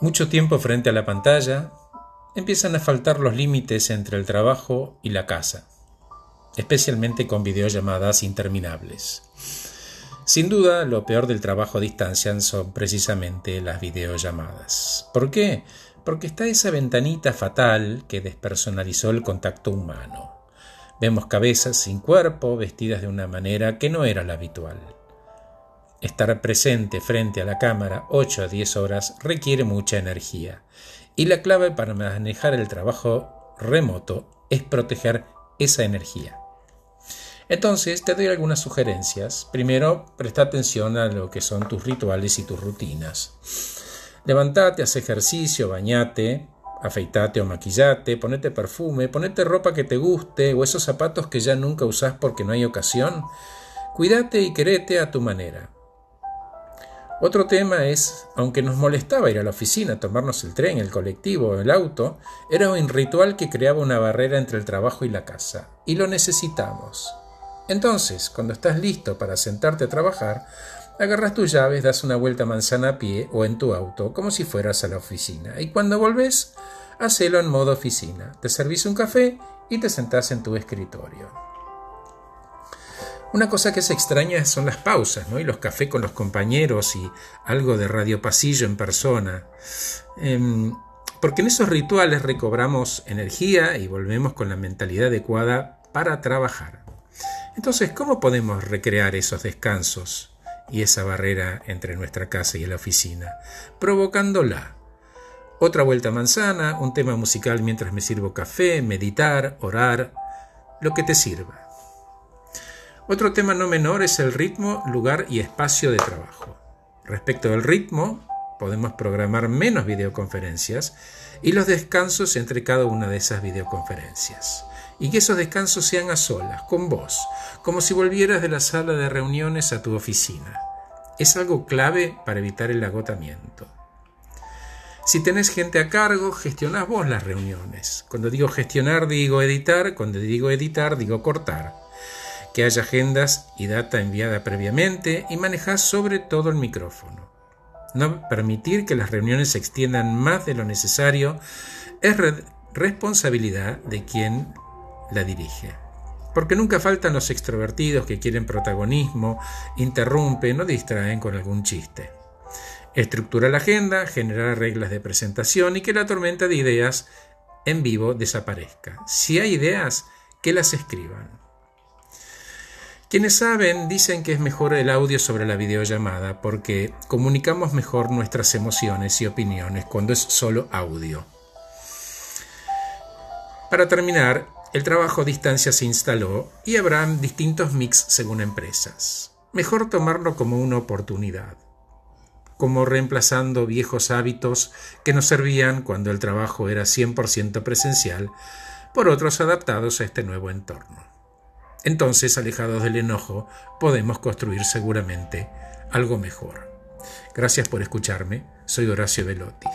Mucho tiempo frente a la pantalla, empiezan a faltar los límites entre el trabajo y la casa, especialmente con videollamadas interminables. Sin duda, lo peor del trabajo a distancia son precisamente las videollamadas. ¿Por qué? Porque está esa ventanita fatal que despersonalizó el contacto humano. Vemos cabezas sin cuerpo, vestidas de una manera que no era la habitual. Estar presente frente a la cámara 8 a 10 horas requiere mucha energía y la clave para manejar el trabajo remoto es proteger esa energía. Entonces te doy algunas sugerencias. Primero, presta atención a lo que son tus rituales y tus rutinas. Levantate, haz ejercicio, bañate, afeitate o maquillate, ponete perfume, ponete ropa que te guste o esos zapatos que ya nunca usás porque no hay ocasión. Cuídate y querete a tu manera. Otro tema es, aunque nos molestaba ir a la oficina, tomarnos el tren, el colectivo o el auto, era un ritual que creaba una barrera entre el trabajo y la casa, y lo necesitamos. Entonces, cuando estás listo para sentarte a trabajar, agarras tus llaves, das una vuelta manzana a pie o en tu auto, como si fueras a la oficina, y cuando volvés, hacelo en modo oficina. Te servís un café y te sentás en tu escritorio. Una cosa que se extraña son las pausas, ¿no? Y los cafés con los compañeros y algo de radio pasillo en persona. Em, porque en esos rituales recobramos energía y volvemos con la mentalidad adecuada para trabajar. Entonces, ¿cómo podemos recrear esos descansos y esa barrera entre nuestra casa y la oficina? Provocándola. Otra vuelta manzana, un tema musical mientras me sirvo café, meditar, orar, lo que te sirva. Otro tema no menor es el ritmo, lugar y espacio de trabajo. Respecto del ritmo, podemos programar menos videoconferencias y los descansos entre cada una de esas videoconferencias. Y que esos descansos sean a solas, con vos, como si volvieras de la sala de reuniones a tu oficina. Es algo clave para evitar el agotamiento. Si tenés gente a cargo, gestionás vos las reuniones. Cuando digo gestionar, digo editar. Cuando digo editar, digo cortar que haya agendas y data enviada previamente y manejar sobre todo el micrófono. No permitir que las reuniones se extiendan más de lo necesario es responsabilidad de quien la dirige. Porque nunca faltan los extrovertidos que quieren protagonismo, interrumpen o distraen con algún chiste. Estructura la agenda, generar reglas de presentación y que la tormenta de ideas en vivo desaparezca. Si hay ideas, que las escriban. Quienes saben dicen que es mejor el audio sobre la videollamada porque comunicamos mejor nuestras emociones y opiniones cuando es solo audio. Para terminar, el trabajo a distancia se instaló y habrán distintos mix según empresas. Mejor tomarlo como una oportunidad, como reemplazando viejos hábitos que nos servían cuando el trabajo era 100% presencial por otros adaptados a este nuevo entorno. Entonces, alejados del enojo, podemos construir seguramente algo mejor. Gracias por escucharme. Soy Horacio Velotti.